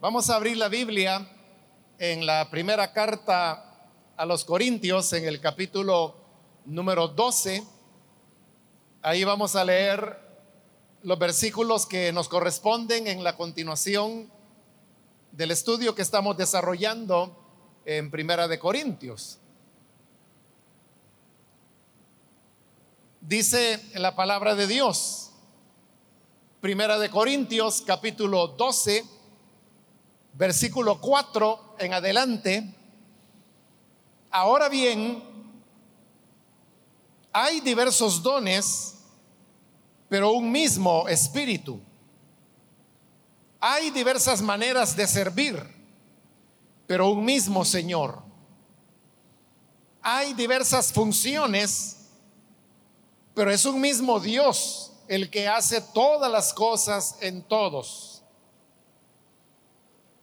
Vamos a abrir la Biblia en la primera carta a los Corintios, en el capítulo número 12. Ahí vamos a leer los versículos que nos corresponden en la continuación del estudio que estamos desarrollando en Primera de Corintios. Dice la palabra de Dios, Primera de Corintios capítulo 12, versículo 4 en adelante. Ahora bien, hay diversos dones, pero un mismo espíritu. Hay diversas maneras de servir, pero un mismo Señor. Hay diversas funciones, pero es un mismo Dios el que hace todas las cosas en todos.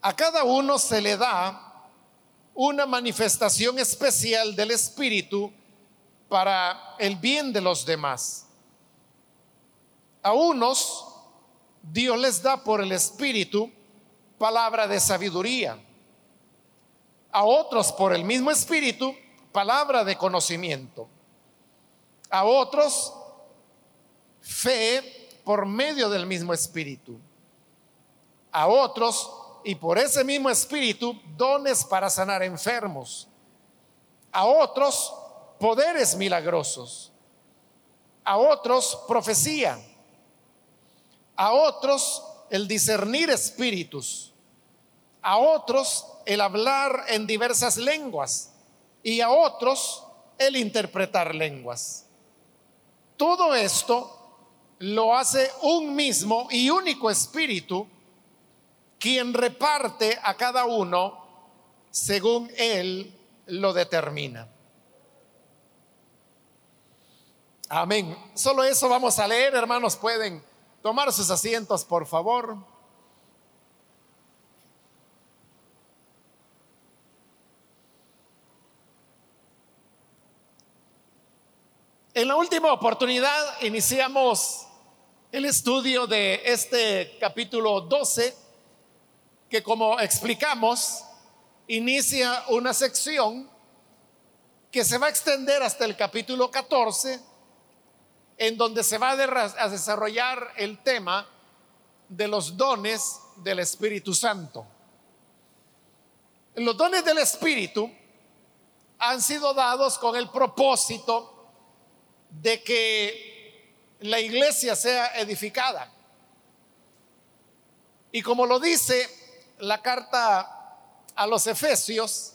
A cada uno se le da una manifestación especial del Espíritu para el bien de los demás. A unos Dios les da por el Espíritu palabra de sabiduría. A otros por el mismo Espíritu palabra de conocimiento. A otros fe por medio del mismo Espíritu. A otros y por ese mismo Espíritu dones para sanar enfermos. A otros poderes milagrosos, a otros profecía, a otros el discernir espíritus, a otros el hablar en diversas lenguas y a otros el interpretar lenguas. Todo esto lo hace un mismo y único espíritu quien reparte a cada uno según él lo determina. Amén. Solo eso vamos a leer, hermanos. Pueden tomar sus asientos, por favor. En la última oportunidad iniciamos el estudio de este capítulo 12, que como explicamos, inicia una sección que se va a extender hasta el capítulo 14 en donde se va a desarrollar el tema de los dones del Espíritu Santo. Los dones del Espíritu han sido dados con el propósito de que la iglesia sea edificada. Y como lo dice la carta a los Efesios,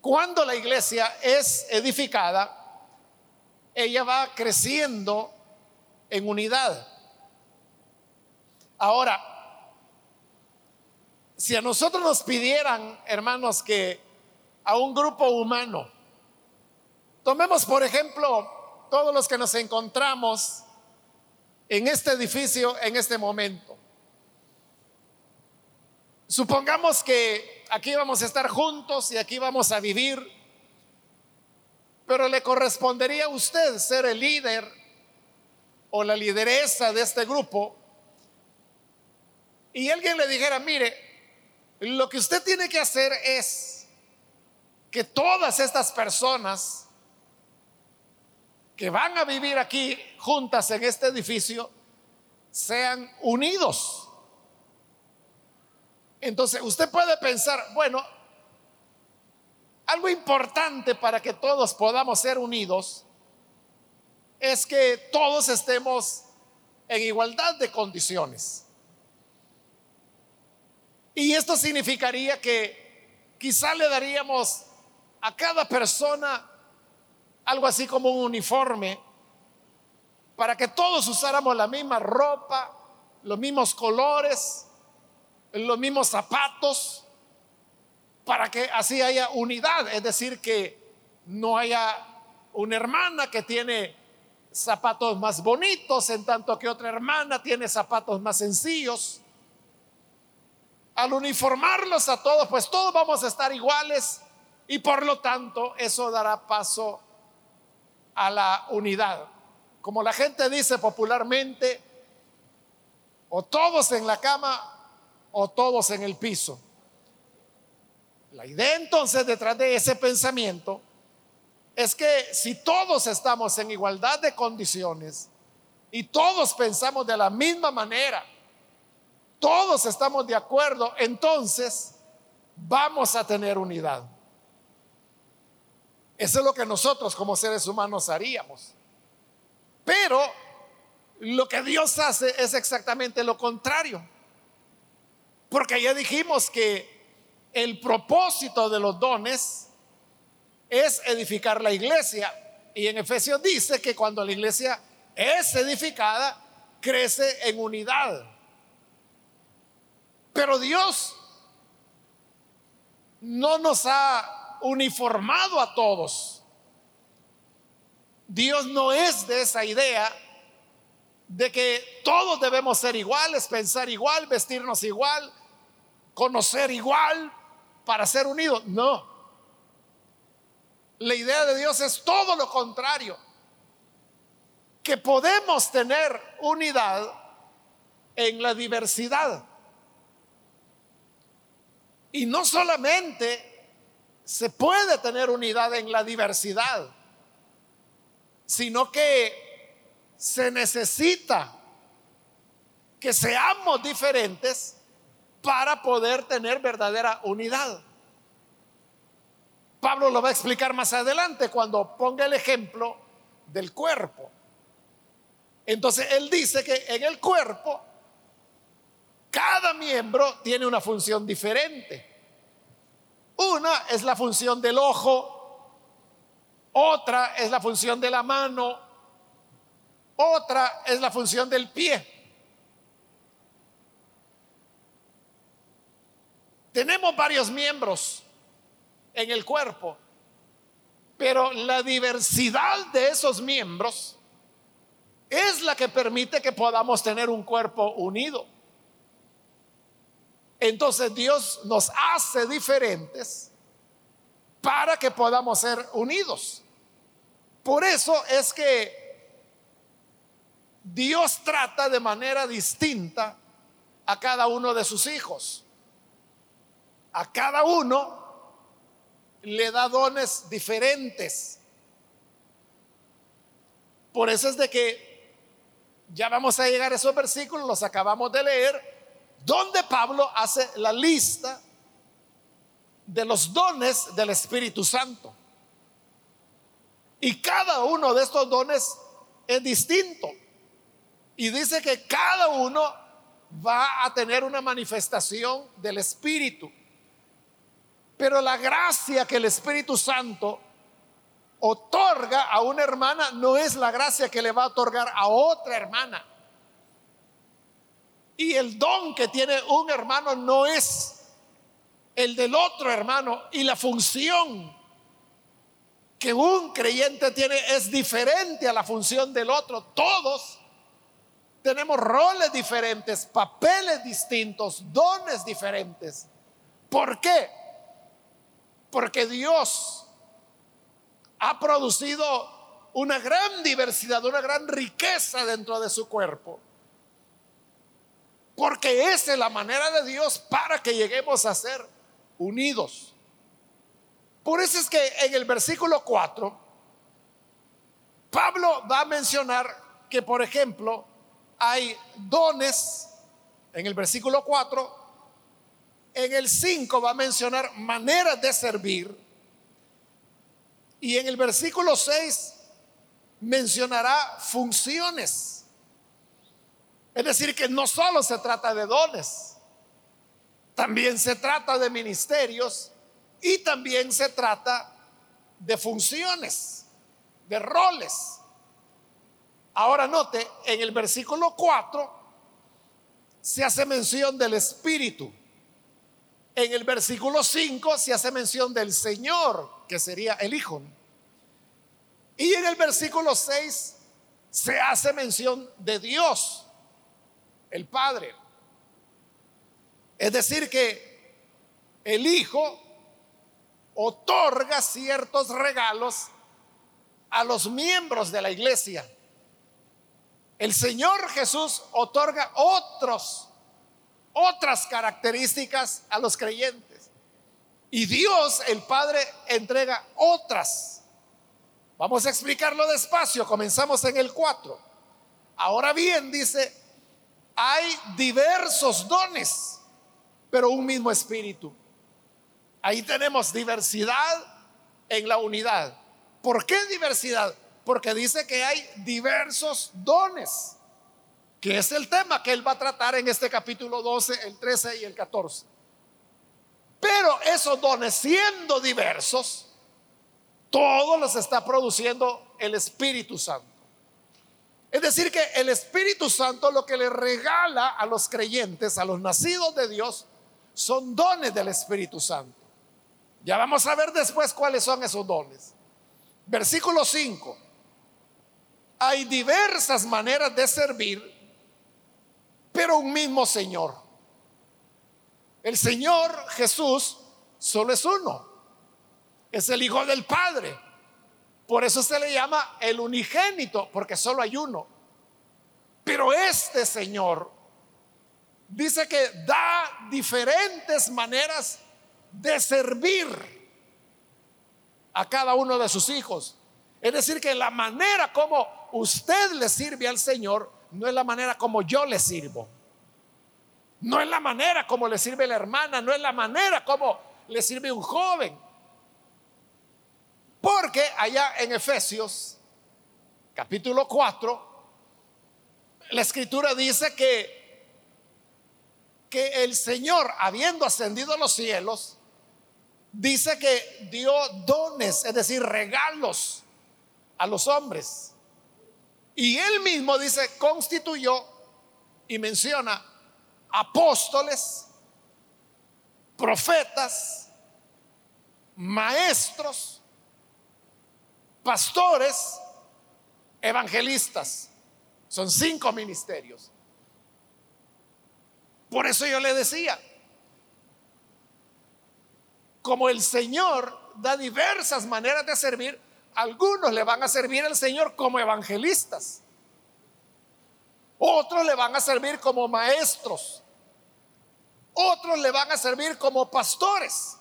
cuando la iglesia es edificada, ella va creciendo en unidad. Ahora, si a nosotros nos pidieran, hermanos, que a un grupo humano, tomemos por ejemplo todos los que nos encontramos en este edificio en este momento. Supongamos que aquí vamos a estar juntos y aquí vamos a vivir pero le correspondería a usted ser el líder o la lideresa de este grupo. Y alguien le dijera, mire, lo que usted tiene que hacer es que todas estas personas que van a vivir aquí juntas en este edificio sean unidos. Entonces usted puede pensar, bueno, algo importante para que todos podamos ser unidos es que todos estemos en igualdad de condiciones. Y esto significaría que quizá le daríamos a cada persona algo así como un uniforme para que todos usáramos la misma ropa, los mismos colores, los mismos zapatos, para que así haya unidad, es decir, que no haya una hermana que tiene zapatos más bonitos en tanto que otra hermana tiene zapatos más sencillos. Al uniformarlos a todos, pues todos vamos a estar iguales y por lo tanto eso dará paso a la unidad. Como la gente dice popularmente, o todos en la cama o todos en el piso. La idea entonces detrás de ese pensamiento es que si todos estamos en igualdad de condiciones y todos pensamos de la misma manera, todos estamos de acuerdo, entonces vamos a tener unidad. Eso es lo que nosotros como seres humanos haríamos. Pero lo que Dios hace es exactamente lo contrario. Porque ya dijimos que el propósito de los dones es edificar la iglesia. Y en Efesios dice que cuando la iglesia es edificada, crece en unidad. Pero Dios no nos ha uniformado a todos. Dios no es de esa idea de que todos debemos ser iguales, pensar igual, vestirnos igual, conocer igual para ser unidos. No. La idea de Dios es todo lo contrario. Que podemos tener unidad en la diversidad. Y no solamente se puede tener unidad en la diversidad, sino que se necesita que seamos diferentes para poder tener verdadera unidad. Pablo lo va a explicar más adelante cuando ponga el ejemplo del cuerpo. Entonces él dice que en el cuerpo cada miembro tiene una función diferente. Una es la función del ojo, otra es la función de la mano, otra es la función del pie. Tenemos varios miembros en el cuerpo, pero la diversidad de esos miembros es la que permite que podamos tener un cuerpo unido. Entonces Dios nos hace diferentes para que podamos ser unidos. Por eso es que Dios trata de manera distinta a cada uno de sus hijos. A cada uno le da dones diferentes. Por eso es de que ya vamos a llegar a esos versículos, los acabamos de leer, donde Pablo hace la lista de los dones del Espíritu Santo. Y cada uno de estos dones es distinto. Y dice que cada uno va a tener una manifestación del Espíritu. Pero la gracia que el Espíritu Santo otorga a una hermana no es la gracia que le va a otorgar a otra hermana. Y el don que tiene un hermano no es el del otro hermano. Y la función que un creyente tiene es diferente a la función del otro. Todos tenemos roles diferentes, papeles distintos, dones diferentes. ¿Por qué? Porque Dios ha producido una gran diversidad, una gran riqueza dentro de su cuerpo. Porque esa es la manera de Dios para que lleguemos a ser unidos. Por eso es que en el versículo 4, Pablo va a mencionar que, por ejemplo, hay dones en el versículo 4, en el 5 va a mencionar maneras de servir y en el versículo 6 mencionará funciones. Es decir, que no solo se trata de dones, también se trata de ministerios y también se trata de funciones, de roles. Ahora note, en el versículo 4 se hace mención del Espíritu. En el versículo 5 se hace mención del Señor, que sería el Hijo. Y en el versículo 6 se hace mención de Dios el Padre. Es decir, que el Hijo otorga ciertos regalos a los miembros de la iglesia. El Señor Jesús otorga otros otras características a los creyentes. Y Dios, el Padre, entrega otras. Vamos a explicarlo despacio. Comenzamos en el 4. Ahora bien, dice, hay diversos dones, pero un mismo espíritu. Ahí tenemos diversidad en la unidad. ¿Por qué diversidad? Porque dice que hay diversos dones, que es el tema que él va a tratar en este capítulo 12, el 13 y el 14. Pero esos dones, siendo diversos, todos los está produciendo el Espíritu Santo. Es decir, que el Espíritu Santo lo que le regala a los creyentes, a los nacidos de Dios, son dones del Espíritu Santo. Ya vamos a ver después cuáles son esos dones. Versículo 5. Hay diversas maneras de servir, pero un mismo Señor. El Señor Jesús solo es uno. Es el Hijo del Padre. Por eso se le llama el unigénito, porque solo hay uno. Pero este Señor dice que da diferentes maneras de servir a cada uno de sus hijos. Es decir, que la manera como usted le sirve al Señor no es la manera como yo le sirvo. No es la manera como le sirve la hermana, no es la manera como le sirve un joven. Porque allá en Efesios capítulo 4, la escritura dice que, que el Señor, habiendo ascendido a los cielos, dice que dio dones, es decir, regalos a los hombres. Y él mismo dice, constituyó y menciona apóstoles, profetas, maestros, pastores, evangelistas. Son cinco ministerios. Por eso yo le decía, como el Señor da diversas maneras de servir, algunos le van a servir al Señor como evangelistas. Otros le van a servir como maestros. Otros le van a servir como pastores.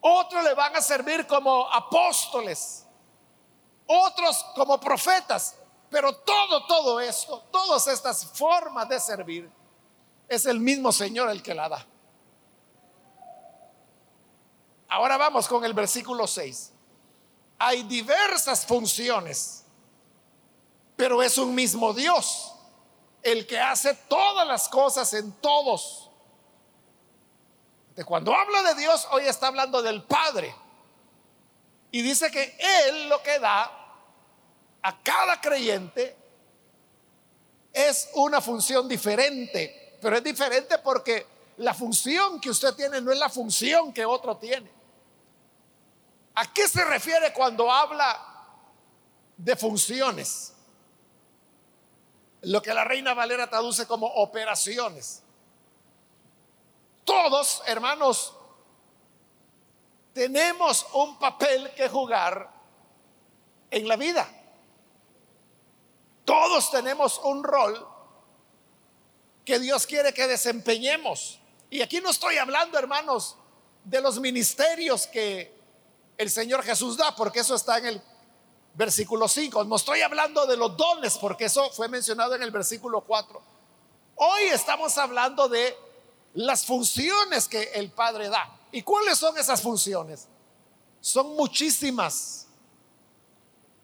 Otros le van a servir como apóstoles. Otros como profetas. Pero todo, todo esto, todas estas formas de servir, es el mismo Señor el que la da. Ahora vamos con el versículo 6. Hay diversas funciones, pero es un mismo Dios el que hace todas las cosas en todos. De cuando habla de Dios, hoy está hablando del Padre. Y dice que Él lo que da a cada creyente es una función diferente, pero es diferente porque la función que usted tiene no es la función que otro tiene. ¿A qué se refiere cuando habla de funciones? Lo que la Reina Valera traduce como operaciones. Todos, hermanos, tenemos un papel que jugar en la vida. Todos tenemos un rol que Dios quiere que desempeñemos. Y aquí no estoy hablando, hermanos, de los ministerios que el Señor Jesús da, porque eso está en el versículo 5. No estoy hablando de los dones, porque eso fue mencionado en el versículo 4. Hoy estamos hablando de las funciones que el Padre da. ¿Y cuáles son esas funciones? Son muchísimas.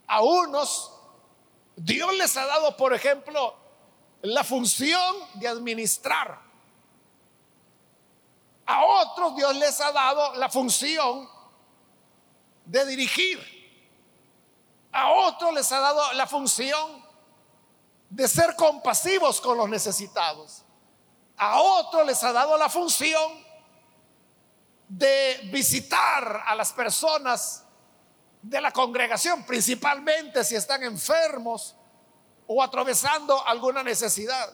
A unos, Dios les ha dado, por ejemplo, la función de administrar. A otros Dios les ha dado la función de dirigir. A otros les ha dado la función de ser compasivos con los necesitados. A otros les ha dado la función de visitar a las personas de la congregación, principalmente si están enfermos o atravesando alguna necesidad.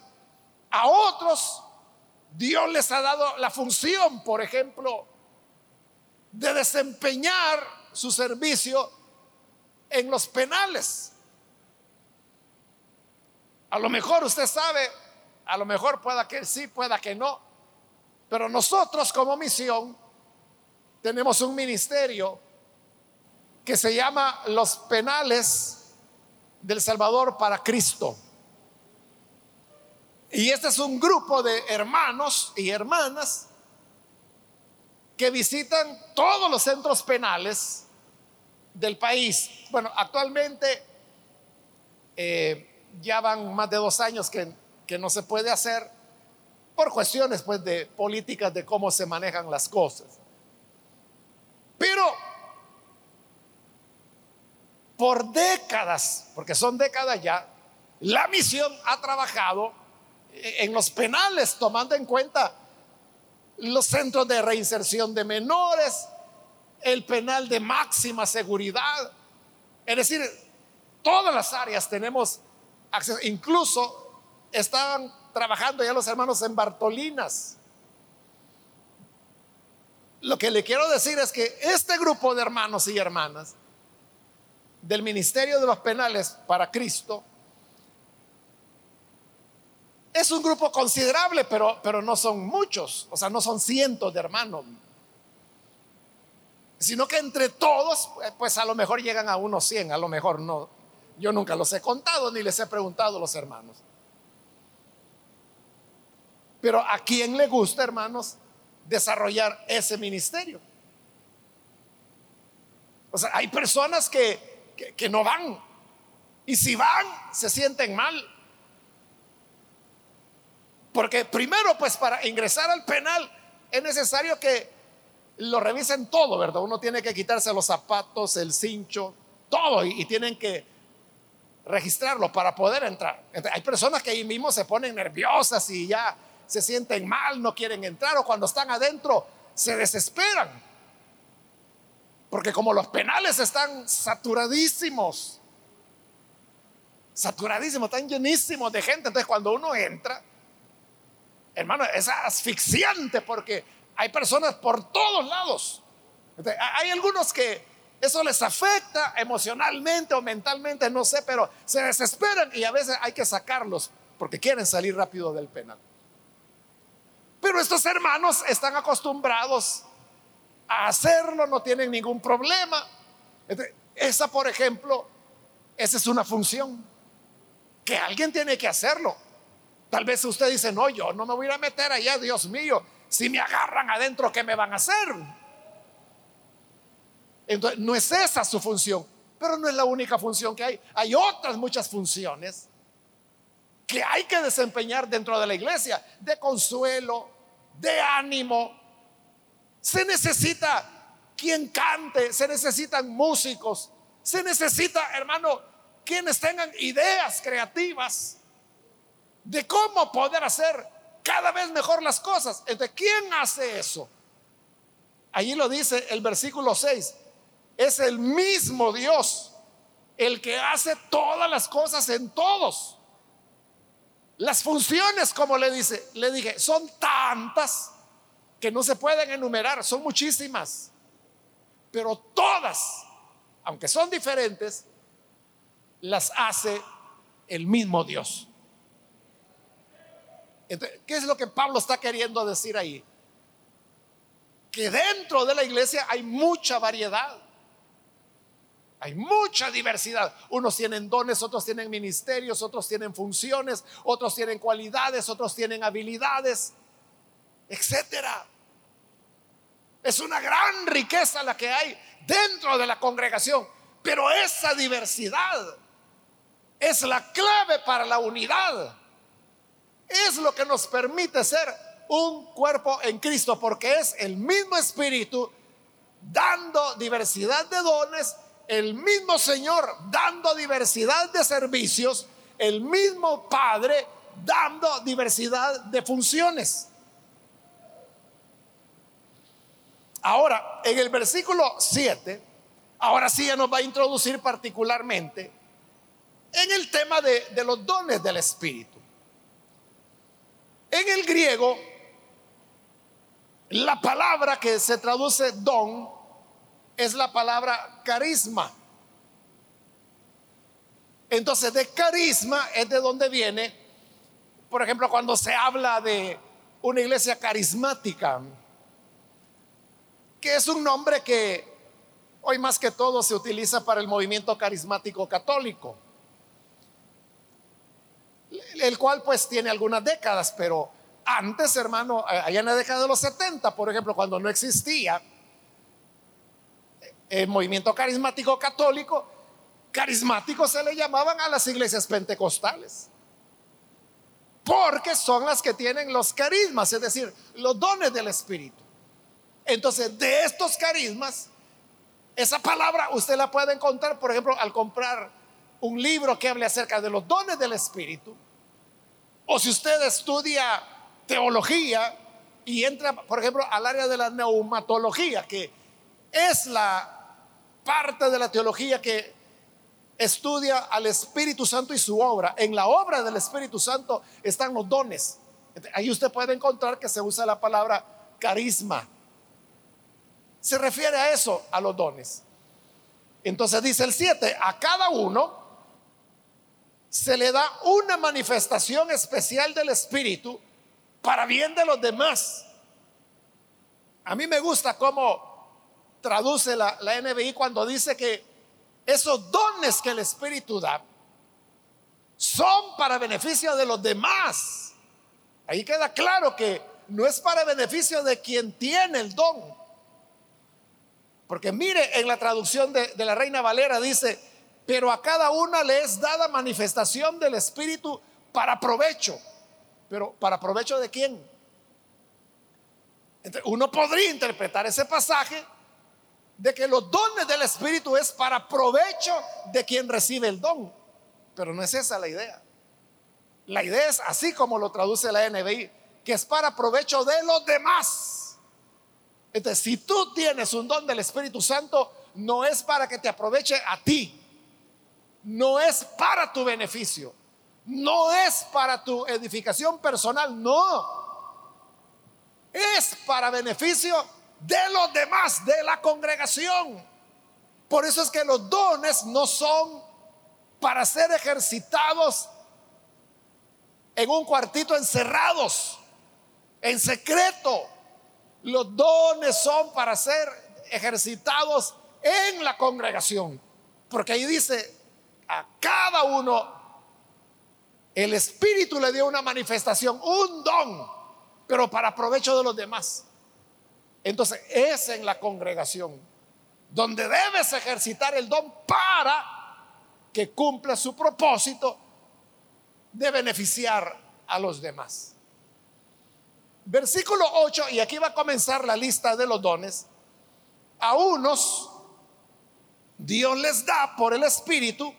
A otros Dios les ha dado la función, por ejemplo, de desempeñar su servicio en los penales. A lo mejor usted sabe, A lo mejor pueda que sí, pueda que no. Pero nosotros como misión tenemos un ministerio que se llama Los Penales del Salvador para Cristo. Y este es un grupo de hermanos y hermanas que visitan todos los centros penales del país. Bueno, actualmente eh, ya van más de dos años que, que, no se puede hacer por cuestiones pues, de políticas de cómo se manejan las cosas. Pero por décadas, porque son décadas ya, la misión ha trabajado en los penales tomando en cuenta los centros de reinserción de menores, el penal de máxima seguridad. Es decir, todas las áreas tenemos acceso. Incluso estaban trabajando ya los hermanos en Bartolinas. Lo que le quiero decir es que este grupo de hermanos y hermanas del Ministerio de los Penales para Cristo es un grupo considerable, pero, pero no son muchos, o sea, no son cientos de hermanos, sino que entre todos, pues a lo mejor llegan a unos 100, a lo mejor no. Yo nunca los he contado ni les he preguntado a los hermanos. Pero a quién le gusta, hermanos, desarrollar ese ministerio. O sea, hay personas que, que, que no van. Y si van, se sienten mal. Porque primero, pues para ingresar al penal es necesario que lo revisen todo, ¿verdad? Uno tiene que quitarse los zapatos, el cincho, todo, y, tienen que registrarlo para poder entrar. hay personas que ahí mismo se ponen nerviosas y ya se sienten mal, no quieren entrar, o cuando están adentro se desesperan. Porque como los penales están saturadísimos, saturadísimos, están llenísimos de gente, entonces cuando uno entra, hermano, es asfixiante porque hay personas por todos lados. Hay algunos que eso les afecta emocionalmente o mentalmente, no sé, pero se desesperan y a veces hay que sacarlos porque quieren salir rápido del penal. Pero estos hermanos están acostumbrados a hacerlo, no tienen ningún problema. Esa, por ejemplo, esa es una función que alguien tiene que hacerlo. Tal vez usted dice, no, yo no me voy a meter allá, Dios mío, si me agarran adentro, ¿qué me van a hacer? Entonces, no es esa su función, pero no es la única función que hay. Hay otras muchas funciones que hay que desempeñar dentro de la iglesia, de consuelo, de ánimo. Se necesita quien cante, se necesitan músicos, se necesita, hermano, quienes tengan ideas creativas de cómo poder hacer cada vez mejor las cosas. Entonces, ¿quién hace eso? Allí lo dice el versículo 6. Es el mismo Dios el que hace todas las cosas en todos. Las funciones, como le dice, le dije, son tantas que no se pueden enumerar, son muchísimas. Pero todas, aunque son diferentes, las hace el mismo Dios. ¿Qué es lo que Pablo está queriendo decir ahí? Que dentro de la iglesia hay mucha variedad. Hay mucha diversidad. Unos tienen dones, otros tienen ministerios, otros tienen funciones, otros tienen cualidades, otros tienen habilidades, etcétera. Es una gran riqueza la que hay dentro de la congregación, pero esa diversidad es la clave para la unidad es lo que nos permite ser un cuerpo en Cristo, porque es el mismo Espíritu dando diversidad de dones, el mismo Señor dando diversidad de servicios, el mismo Padre dando diversidad de funciones. Ahora, en el versículo 7, ahora sí ya nos va a introducir particularmente en el tema de, de los dones del Espíritu. En el griego, la palabra que se traduce don es la palabra carisma. Entonces, de carisma es de donde viene Por ejemplo, cuando se habla de una iglesia carismática, que es un nombre que hoy más que todo se utiliza para el movimiento carismático católico, el cual pues tiene algunas décadas, pero antes, hermano, allá en la década de los 70, por ejemplo, cuando no existía el movimiento carismático católico, carismáticos se le llamaban a las iglesias pentecostales. Porque son las que tienen los carismas, es decir, los dones del Espíritu. Entonces, de estos carismas, esa palabra usted la puede encontrar, por ejemplo, al comprar un libro que hable acerca de los dones del Espíritu. O si usted estudia teología y entra, por ejemplo, al área de la neumatología, que es la parte de la teología que estudia al Espíritu Santo y su obra. En la obra del Espíritu Santo están los dones. Ahí usted puede encontrar que se usa la palabra carisma. Se refiere a eso, a los dones. Entonces dice el 7, a cada uno se le da una manifestación especial del Espíritu para bien de los demás. A mí me gusta cómo traduce la, la NBI cuando dice que esos dones que el Espíritu da son para beneficio de los demás. Ahí queda claro que no es para beneficio de quien tiene el don. Porque mire, en la traducción de, de la Reina Valera dice, pero a cada una le es dada manifestación del Espíritu para provecho. Pero ¿para provecho de quién? uno podría interpretar ese pasaje de que los dones del Espíritu es para provecho de quien recibe el don. Pero no es esa la idea. La idea es así como lo traduce la NBI, que es para provecho de los demás. Entonces, si tú tienes un don del Espíritu Santo, no es para que te aproveche a ti, no es para tu beneficio, no es para tu edificación personal, no. Es para beneficio de los demás, de la congregación. Por eso es que los dones no son para ser ejercitados en un cuartito encerrados, en secreto. Los dones son para ser ejercitados en la congregación. Porque ahí dice, a cada uno el Espíritu le dio una manifestación, un don, pero para provecho de los demás. Entonces es en la congregación donde debes ejercitar el don para que cumpla su propósito de beneficiar a los demás. Versículo 8, y aquí va a comenzar la lista de los dones. A unos Dios les da por el Espíritu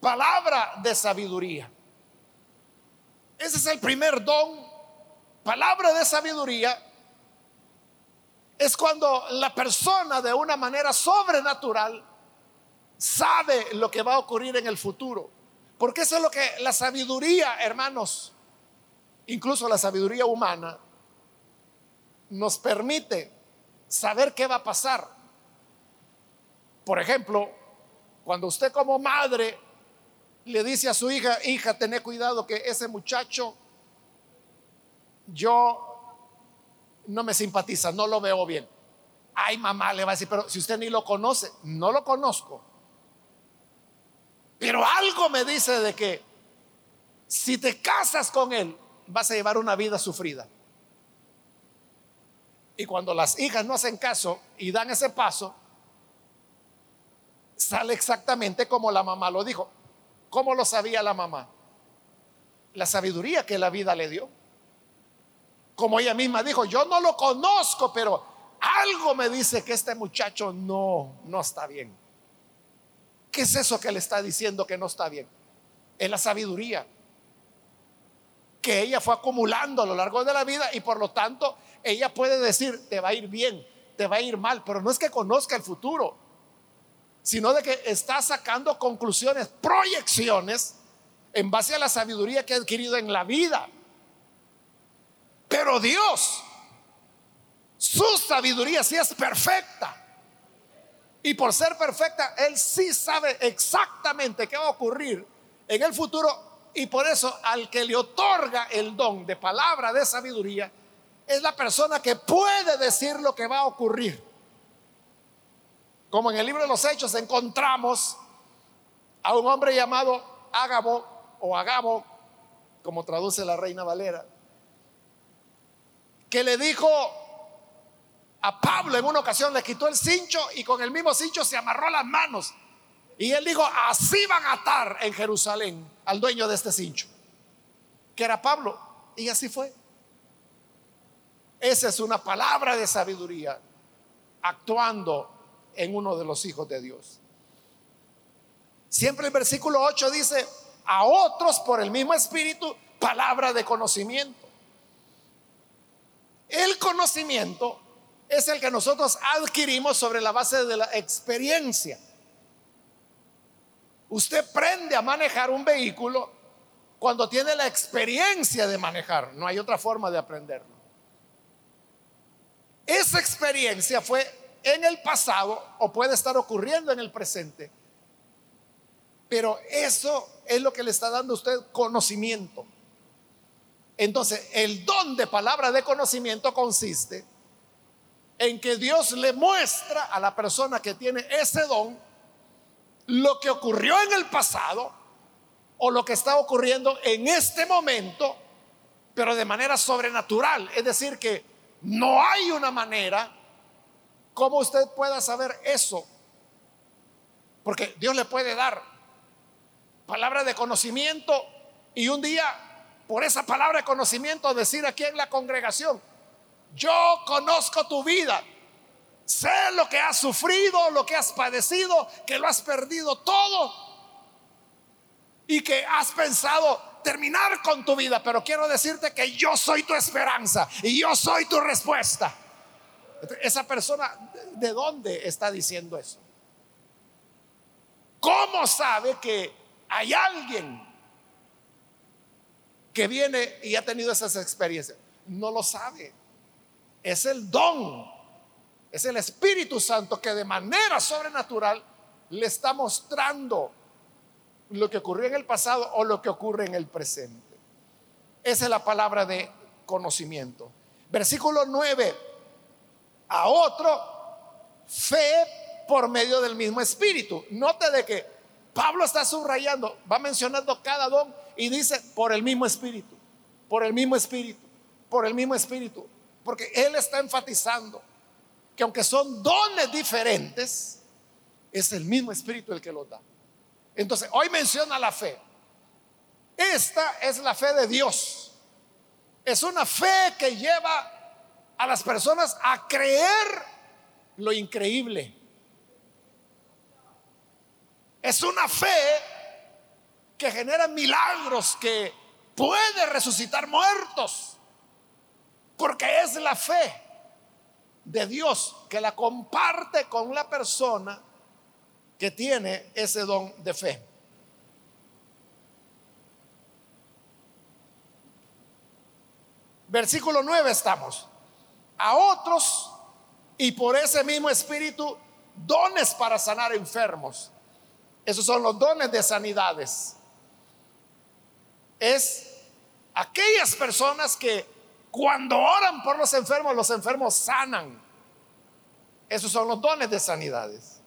palabra de sabiduría. Ese es el primer don, palabra de sabiduría es cuando la persona de una manera sobrenatural sabe lo que va a ocurrir en el futuro. Porque eso es lo que la sabiduría, hermanos, incluso la sabiduría humana, nos permite saber qué va a pasar. Por ejemplo, cuando usted como madre le dice a su hija, hija, tené cuidado que ese muchacho, yo no me simpatiza, no lo veo bien. Ay, mamá, le va a decir, pero si usted ni lo conoce, no lo conozco. Pero algo me dice de que si te casas con él, vas a llevar una vida sufrida. Y cuando las hijas no hacen caso y dan ese paso, sale exactamente como la mamá lo dijo. ¿Cómo lo sabía la mamá? La sabiduría que la vida le dio. Como ella misma dijo, yo no lo conozco, pero algo me dice que este muchacho no, no está bien. ¿Qué es eso que le está diciendo que no está bien? Es la sabiduría que ella fue acumulando a lo largo de la vida y por lo tanto ella puede decir, te va a ir bien, te va a ir mal, pero no es que conozca el futuro, sino de que está sacando conclusiones, proyecciones en base a la sabiduría que ha adquirido en la vida. Pero Dios, su sabiduría sí es perfecta. Y por ser perfecta, Él sí sabe exactamente qué va a ocurrir en el futuro y por eso al que le otorga el don de palabra de sabiduría es la persona que puede decir lo que va a ocurrir. Como en el libro de los Hechos encontramos a un hombre llamado Ágabo o Agabo, como traduce la reina Valera, que le dijo a Pablo en una ocasión, le quitó el cincho y con el mismo cincho se amarró las manos. Y él dijo, así van a atar en Jerusalén al dueño de este cincho, que era Pablo. Y así fue. Esa es una palabra de sabiduría actuando en uno de los hijos de Dios. Siempre el versículo 8 dice, a otros por el mismo espíritu, palabra de conocimiento. El conocimiento es el que nosotros adquirimos sobre la base de la experiencia. Usted prende a manejar un vehículo cuando tiene la experiencia de manejar. No hay otra forma de aprenderlo. Esa experiencia fue en el pasado o puede estar ocurriendo en el presente. Pero eso es lo que le está dando a usted conocimiento. Entonces, el don de palabra de conocimiento consiste en que Dios le muestra a la persona que tiene ese don lo que ocurrió en el pasado o lo que está ocurriendo en este momento, pero de manera sobrenatural. Es decir, que no hay una manera como usted pueda saber eso. Porque Dios le puede dar palabra de conocimiento y un día por esa palabra de conocimiento decir aquí en la congregación, yo conozco tu vida, sé lo que has sufrido, lo que has padecido, que lo has perdido todo y que has pensado terminar con tu vida, pero quiero decirte que yo soy tu esperanza y yo soy tu respuesta. Esa persona, ¿de dónde está diciendo eso? ¿Cómo sabe que hay alguien que viene y ha tenido esas experiencias? No lo sabe. Es el don, es el Espíritu Santo que de manera sobrenatural le está mostrando lo que ocurrió en el pasado o lo que ocurre en el presente. Esa es la palabra de conocimiento. Versículo 9. A otro, fe por medio del mismo espíritu. Note de que Pablo está subrayando, va mencionando cada don y dice por el mismo espíritu, por el mismo espíritu, por el mismo espíritu. Porque él está enfatizando que aunque son dones diferentes, es el mismo espíritu el que los da. Entonces, hoy menciona la fe. Esta es la fe de Dios. Es una fe que lleva a las personas a creer lo increíble. Es una fe que genera milagros, que puede resucitar muertos, porque es la fe de Dios que la comparte con la persona que tiene ese don de fe. Versículo 9 estamos. A otros y por ese mismo espíritu dones para sanar enfermos. Esos son los dones de sanidades. Es aquellas personas que cuando oran por los enfermos, los enfermos sanan. Esos son los dones de sanidades.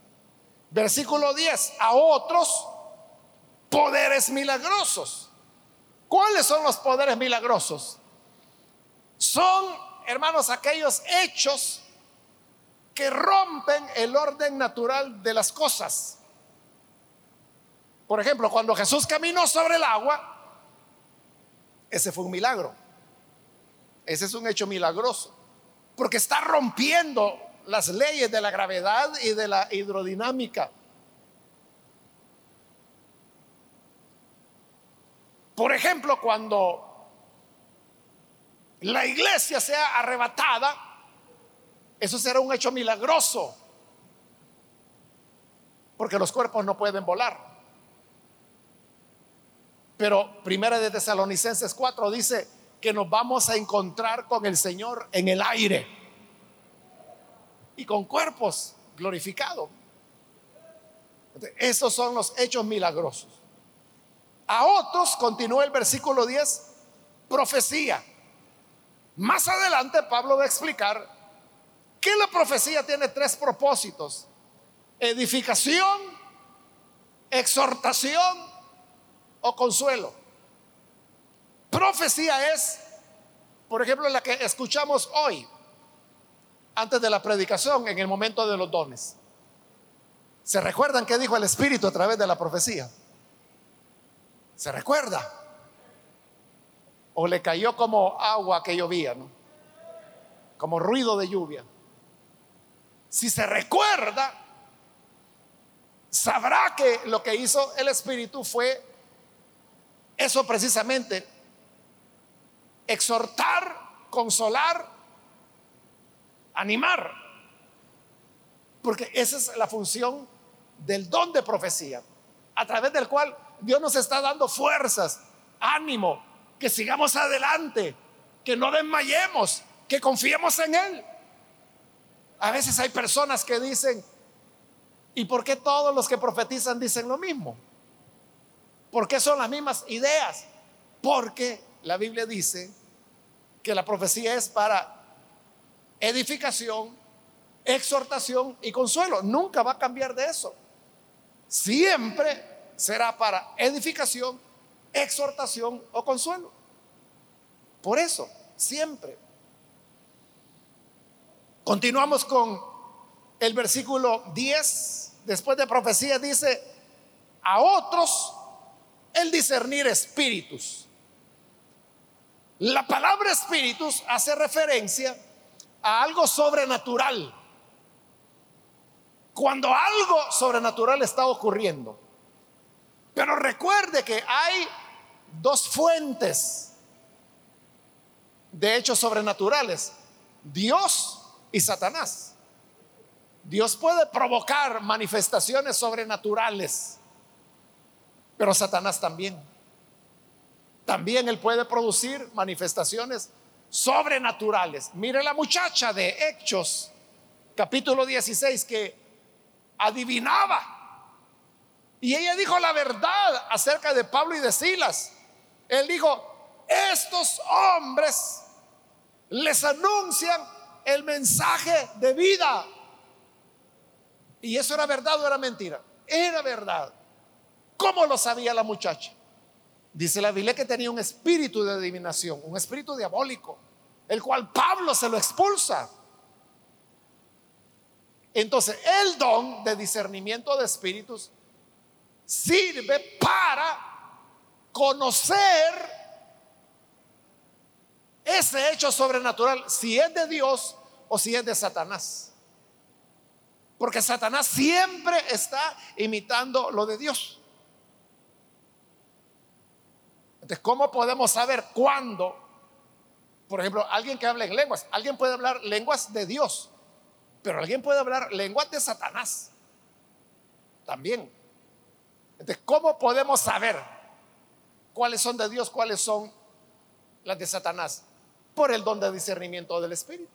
Versículo 10, a otros poderes milagrosos. ¿Cuáles son los poderes milagrosos? Son, hermanos, aquellos hechos que rompen el orden natural de las cosas. Por ejemplo, cuando Jesús caminó sobre el agua, ese fue un milagro. Ese es un hecho milagroso, porque está rompiendo las leyes de la gravedad y de la hidrodinámica. Por ejemplo, cuando la iglesia sea arrebatada, eso será un hecho milagroso, porque los cuerpos no pueden volar. Pero Primera de Tesalonicenses 4 dice que nos vamos a encontrar con el Señor en el aire y con cuerpos glorificados. Esos son los hechos milagrosos. A otros, continúa el versículo 10, profecía. Más adelante Pablo va a explicar que la profecía tiene tres propósitos. Edificación, exhortación o consuelo. Profecía es, por ejemplo, la que escuchamos hoy, antes de la predicación, en el momento de los dones. ¿Se recuerdan qué dijo el Espíritu a través de la profecía? ¿Se recuerda? O le cayó como agua que llovía, ¿no? Como ruido de lluvia. Si se recuerda, sabrá que lo que hizo el Espíritu fue eso precisamente, exhortar, consolar, animar. Porque esa es la función del don de profecía, a través del cual Dios nos está dando fuerzas, ánimo, que sigamos adelante, que no desmayemos, que confiemos en Él. A veces hay personas que dicen, ¿y por qué todos los que profetizan dicen lo mismo? ¿Por qué son las mismas ideas? Porque la Biblia dice que la profecía es para edificación, exhortación y consuelo. Nunca va a cambiar de eso. Siempre será para edificación, exhortación o consuelo. Por eso, siempre. Continuamos con el versículo 10. Después de profecía dice, a otros el discernir espíritus. La palabra espíritus hace referencia a algo sobrenatural. Cuando algo sobrenatural está ocurriendo. Pero recuerde que hay dos fuentes de hechos sobrenaturales. Dios y Satanás. Dios puede provocar manifestaciones sobrenaturales, pero Satanás también. También él puede producir manifestaciones sobrenaturales. Mire la muchacha de Hechos, capítulo 16, que adivinaba y ella dijo la verdad acerca de Pablo y de Silas. Él dijo, estos hombres les anuncian el mensaje de vida. ¿Y eso era verdad o era mentira? Era verdad. ¿Cómo lo sabía la muchacha? Dice la Biblia que tenía un espíritu de adivinación, un espíritu diabólico, el cual Pablo se lo expulsa. Entonces, el don de discernimiento de espíritus sirve para conocer ese hecho sobrenatural, si es de Dios o si es de Satanás. Porque Satanás siempre está imitando lo de Dios. Entonces, ¿cómo podemos saber cuándo? Por ejemplo, alguien que habla en lenguas, alguien puede hablar lenguas de Dios, pero alguien puede hablar lenguas de Satanás. También. Entonces, ¿cómo podemos saber cuáles son de Dios, cuáles son las de Satanás? Por el don de discernimiento del Espíritu.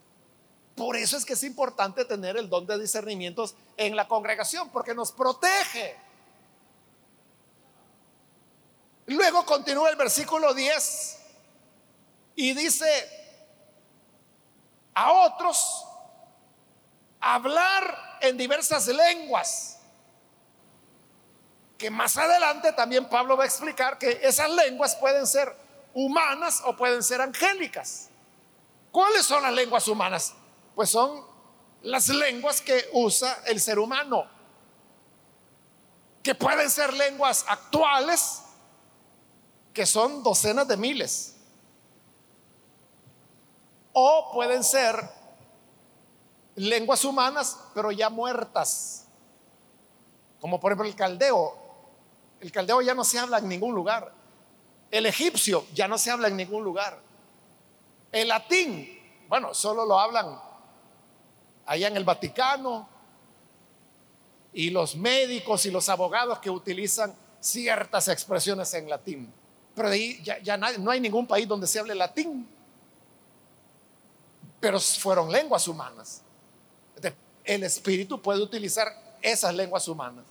Por eso es que es importante tener el don de discernimientos en la congregación, porque nos protege. Luego continúa el versículo 10 y dice, a otros hablar en diversas lenguas que más adelante también Pablo va a explicar que esas lenguas pueden ser humanas o pueden ser angélicas. ¿Cuáles son las lenguas humanas? Pues son las lenguas que usa el ser humano, que pueden ser lenguas actuales, que son docenas de miles, o pueden ser lenguas humanas, pero ya muertas, como por ejemplo el caldeo, el caldeo ya no se habla en ningún lugar. El egipcio ya no se habla en ningún lugar. El latín, bueno, solo lo hablan allá en el Vaticano y los médicos y los abogados que utilizan ciertas expresiones en latín. Pero ahí ya, no hay ningún país donde se hable latín. Pero fueron lenguas humanas. El espíritu puede utilizar esas lenguas humanas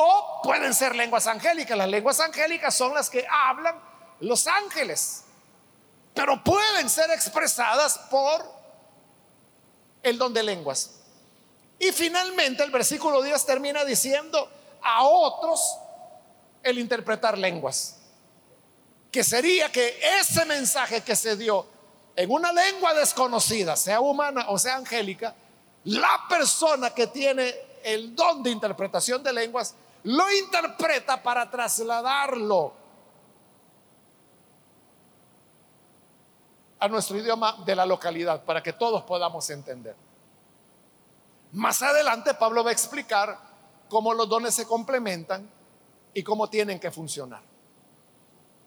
O pueden ser lenguas angélicas. Las lenguas angélicas son las que hablan los ángeles. Pero pueden ser expresadas por el don de lenguas. Y finalmente el versículo 10 termina diciendo a otros el interpretar lenguas. Que sería que ese mensaje que se dio en una lengua desconocida, sea humana o sea angélica, la persona que tiene el don de interpretación de lenguas lo interpreta para trasladarlo a nuestro idioma de la localidad, para que todos podamos entender. Más adelante Pablo va a explicar cómo los dones se complementan y cómo tienen que funcionar.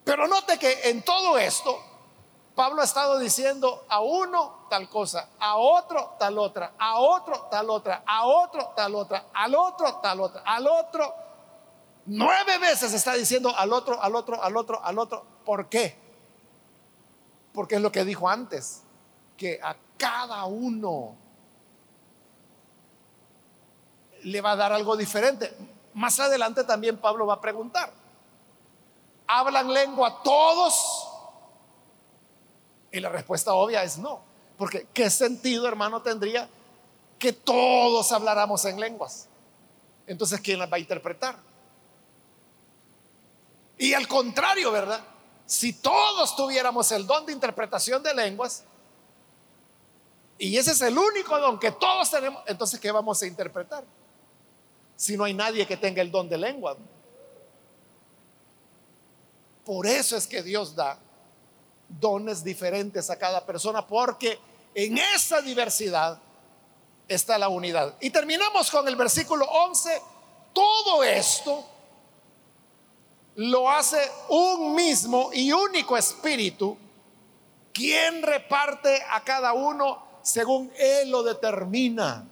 Pero note que en todo esto, Pablo ha estado diciendo a uno tal cosa, a otro tal otra, a otro tal otra, a otro tal otra, al otro tal otra, al otro. Nueve veces está diciendo al otro, al otro, al otro, al otro. ¿Por qué? Porque es lo que dijo antes, que a cada uno le va a dar algo diferente. Más adelante también Pablo va a preguntar, ¿hablan lengua todos? Y la respuesta obvia es no. Porque ¿qué sentido, hermano, tendría que todos habláramos en lenguas? Entonces, ¿quién las va a interpretar? Y al contrario, ¿verdad? Si todos tuviéramos el don de interpretación de lenguas, y ese es el único don que todos tenemos, entonces, ¿qué vamos a interpretar? Si no hay nadie que tenga el don de lengua. Por eso es que Dios da dones diferentes a cada persona, porque en esa diversidad está la unidad. Y terminamos con el versículo 11. Todo esto lo hace un mismo y único espíritu, quien reparte a cada uno según Él lo determina.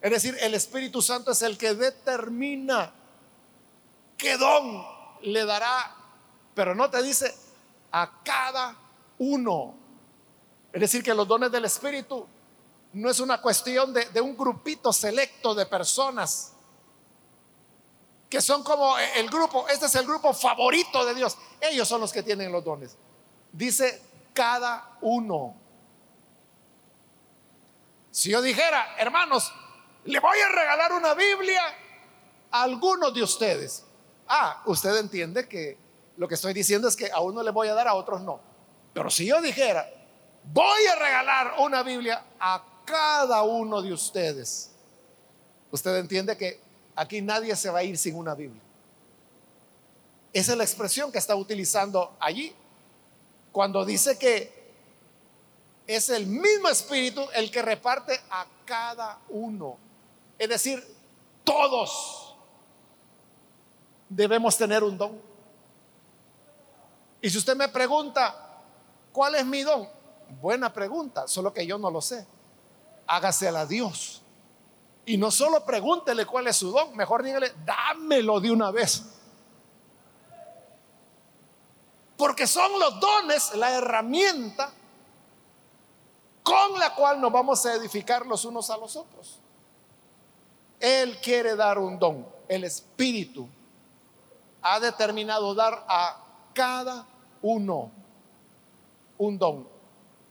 Es decir, el Espíritu Santo es el que determina qué don le dará, pero no te dice a cada uno. Es decir, que los dones del Espíritu no es una cuestión de, un grupito selecto de personas que son como el grupo, este es el grupo favorito de Dios. Ellos son los que tienen los dones. Dice cada uno. Si yo dijera, hermanos, le voy a regalar una Biblia a algunos de ustedes. Ah, usted entiende que lo que estoy diciendo es que a uno le voy a dar, a otros no. Pero si yo dijera, voy a regalar una Biblia a cada uno de ustedes, usted entiende que aquí nadie se va a ir sin una Biblia. Esa es la expresión que está utilizando allí, cuando dice que es el mismo espíritu el que reparte a cada uno. Es decir, todos debemos tener un don. Y si usted me pregunta, ¿Cuál es mi don? Buena pregunta, solo que yo no lo sé. Hágasela a Dios. Y no solo pregúntele cuál es su don, mejor dígale, dámelo de una vez. Porque son los dones la herramienta con la cual nos vamos a edificar los unos a los otros. Él quiere dar un don. El Espíritu ha determinado dar a cada uno un don,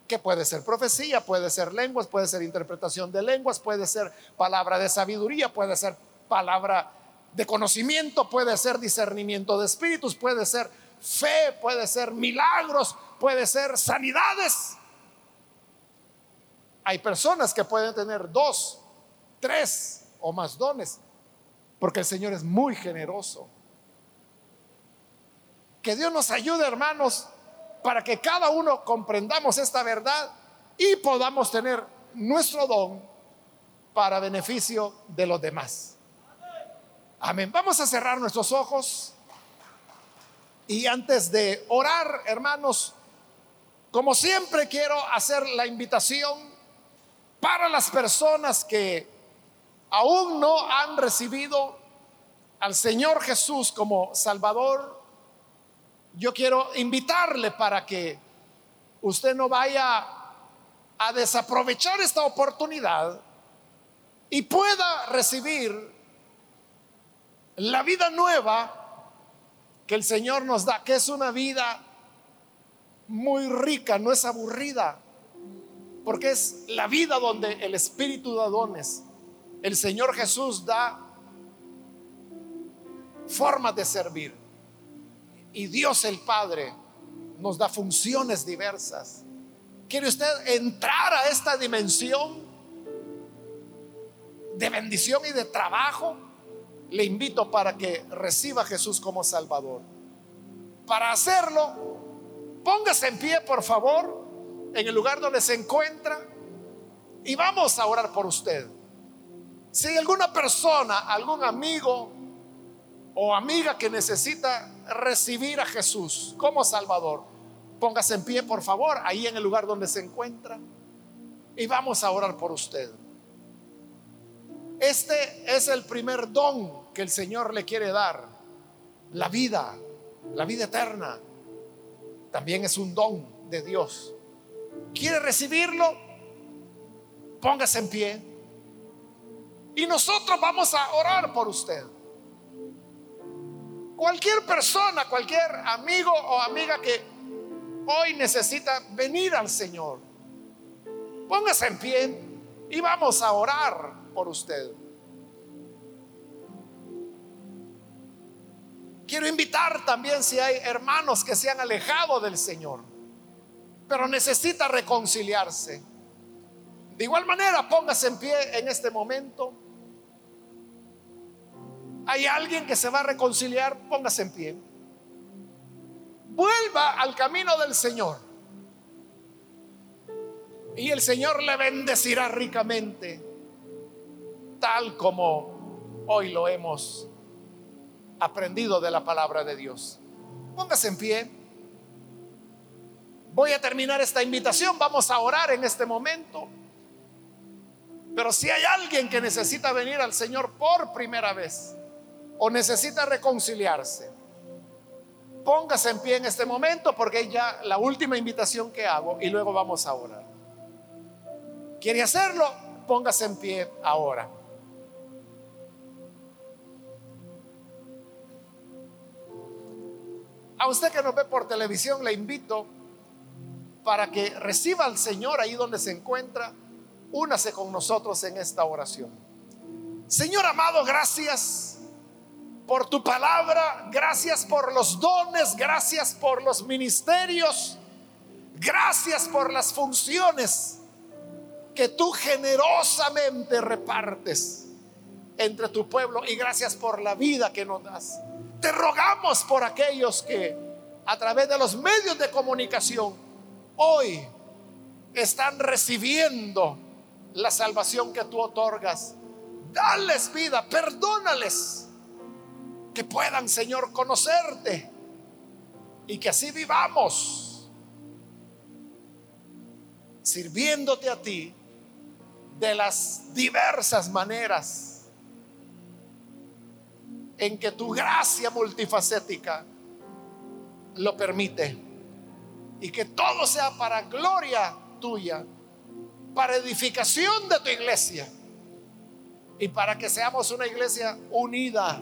que puede ser profecía, puede ser lenguas, puede ser interpretación de lenguas, puede ser palabra de sabiduría, puede ser palabra de conocimiento, puede ser discernimiento de espíritus, puede ser fe, puede ser milagros, puede ser sanidades. Hay personas que pueden tener dos, tres o más dones, porque el Señor es muy generoso. Que Dios nos ayude, hermanos, para que cada uno comprendamos esta verdad y podamos tener nuestro don para beneficio de los demás. Amén. Vamos a cerrar nuestros ojos y antes de orar, hermanos, como siempre quiero hacer la invitación para las personas que aún no han recibido al Señor Jesús como Salvador yo quiero invitarle para que usted no vaya a desaprovechar esta oportunidad y pueda recibir La vida nueva que el Señor nos da, que es una vida muy rica, no es aburrida, porque es la vida donde el Espíritu de dones, el Señor Jesús da formas de servir. Y Dios el Padre nos da funciones diversas. ¿Quiere usted entrar a esta dimensión de bendición y de trabajo? Le invito para que reciba a Jesús como Salvador. Para hacerlo, póngase en pie, por favor, en el lugar donde se encuentra y vamos a orar por usted. Si alguna persona, algún amigo o amiga que necesita recibir a Jesús como Salvador, póngase en pie, por favor, ahí en el lugar donde se encuentra y vamos a orar por usted. Este es el primer don que el Señor le quiere dar, la vida, la vida eterna. También es un don de Dios. ¿Quiere recibirlo? Póngase en pie. Y nosotros vamos a orar por usted. Cualquier persona, cualquier amigo o amiga que hoy necesita venir al Señor, póngase en pie y vamos a orar por usted. Quiero invitar también si hay hermanos que se han alejado del Señor, pero necesita reconciliarse. De igual manera, póngase en pie en este momento hay alguien que se va a reconciliar, póngase en pie. Vuelva al camino del Señor. Y el Señor le bendecirá ricamente, tal como hoy lo hemos aprendido de la palabra de Dios. Póngase en pie. Voy a terminar esta invitación, vamos a orar en este momento. Pero si hay alguien que necesita venir al Señor por primera vez, o necesita reconciliarse, póngase en pie en este momento porque es ya la última invitación que hago y luego vamos a orar. ¿Quiere hacerlo? Póngase en pie ahora. A usted que nos ve por televisión le invito para que reciba al Señor ahí donde se encuentra. Únase con nosotros en esta oración. Señor amado, gracias por tu palabra, gracias por los dones, gracias por los ministerios, gracias por las funciones que tú generosamente repartes entre tu pueblo y gracias por la vida que nos das. Te rogamos por aquellos que a través de los medios de comunicación hoy están recibiendo la salvación que tú otorgas. Dales vida, perdónales que puedan, Señor, conocerte y que así vivamos sirviéndote a ti de las diversas maneras en que tu gracia multifacética lo permite y que todo sea para gloria tuya, para edificación de tu iglesia y para que seamos una iglesia unida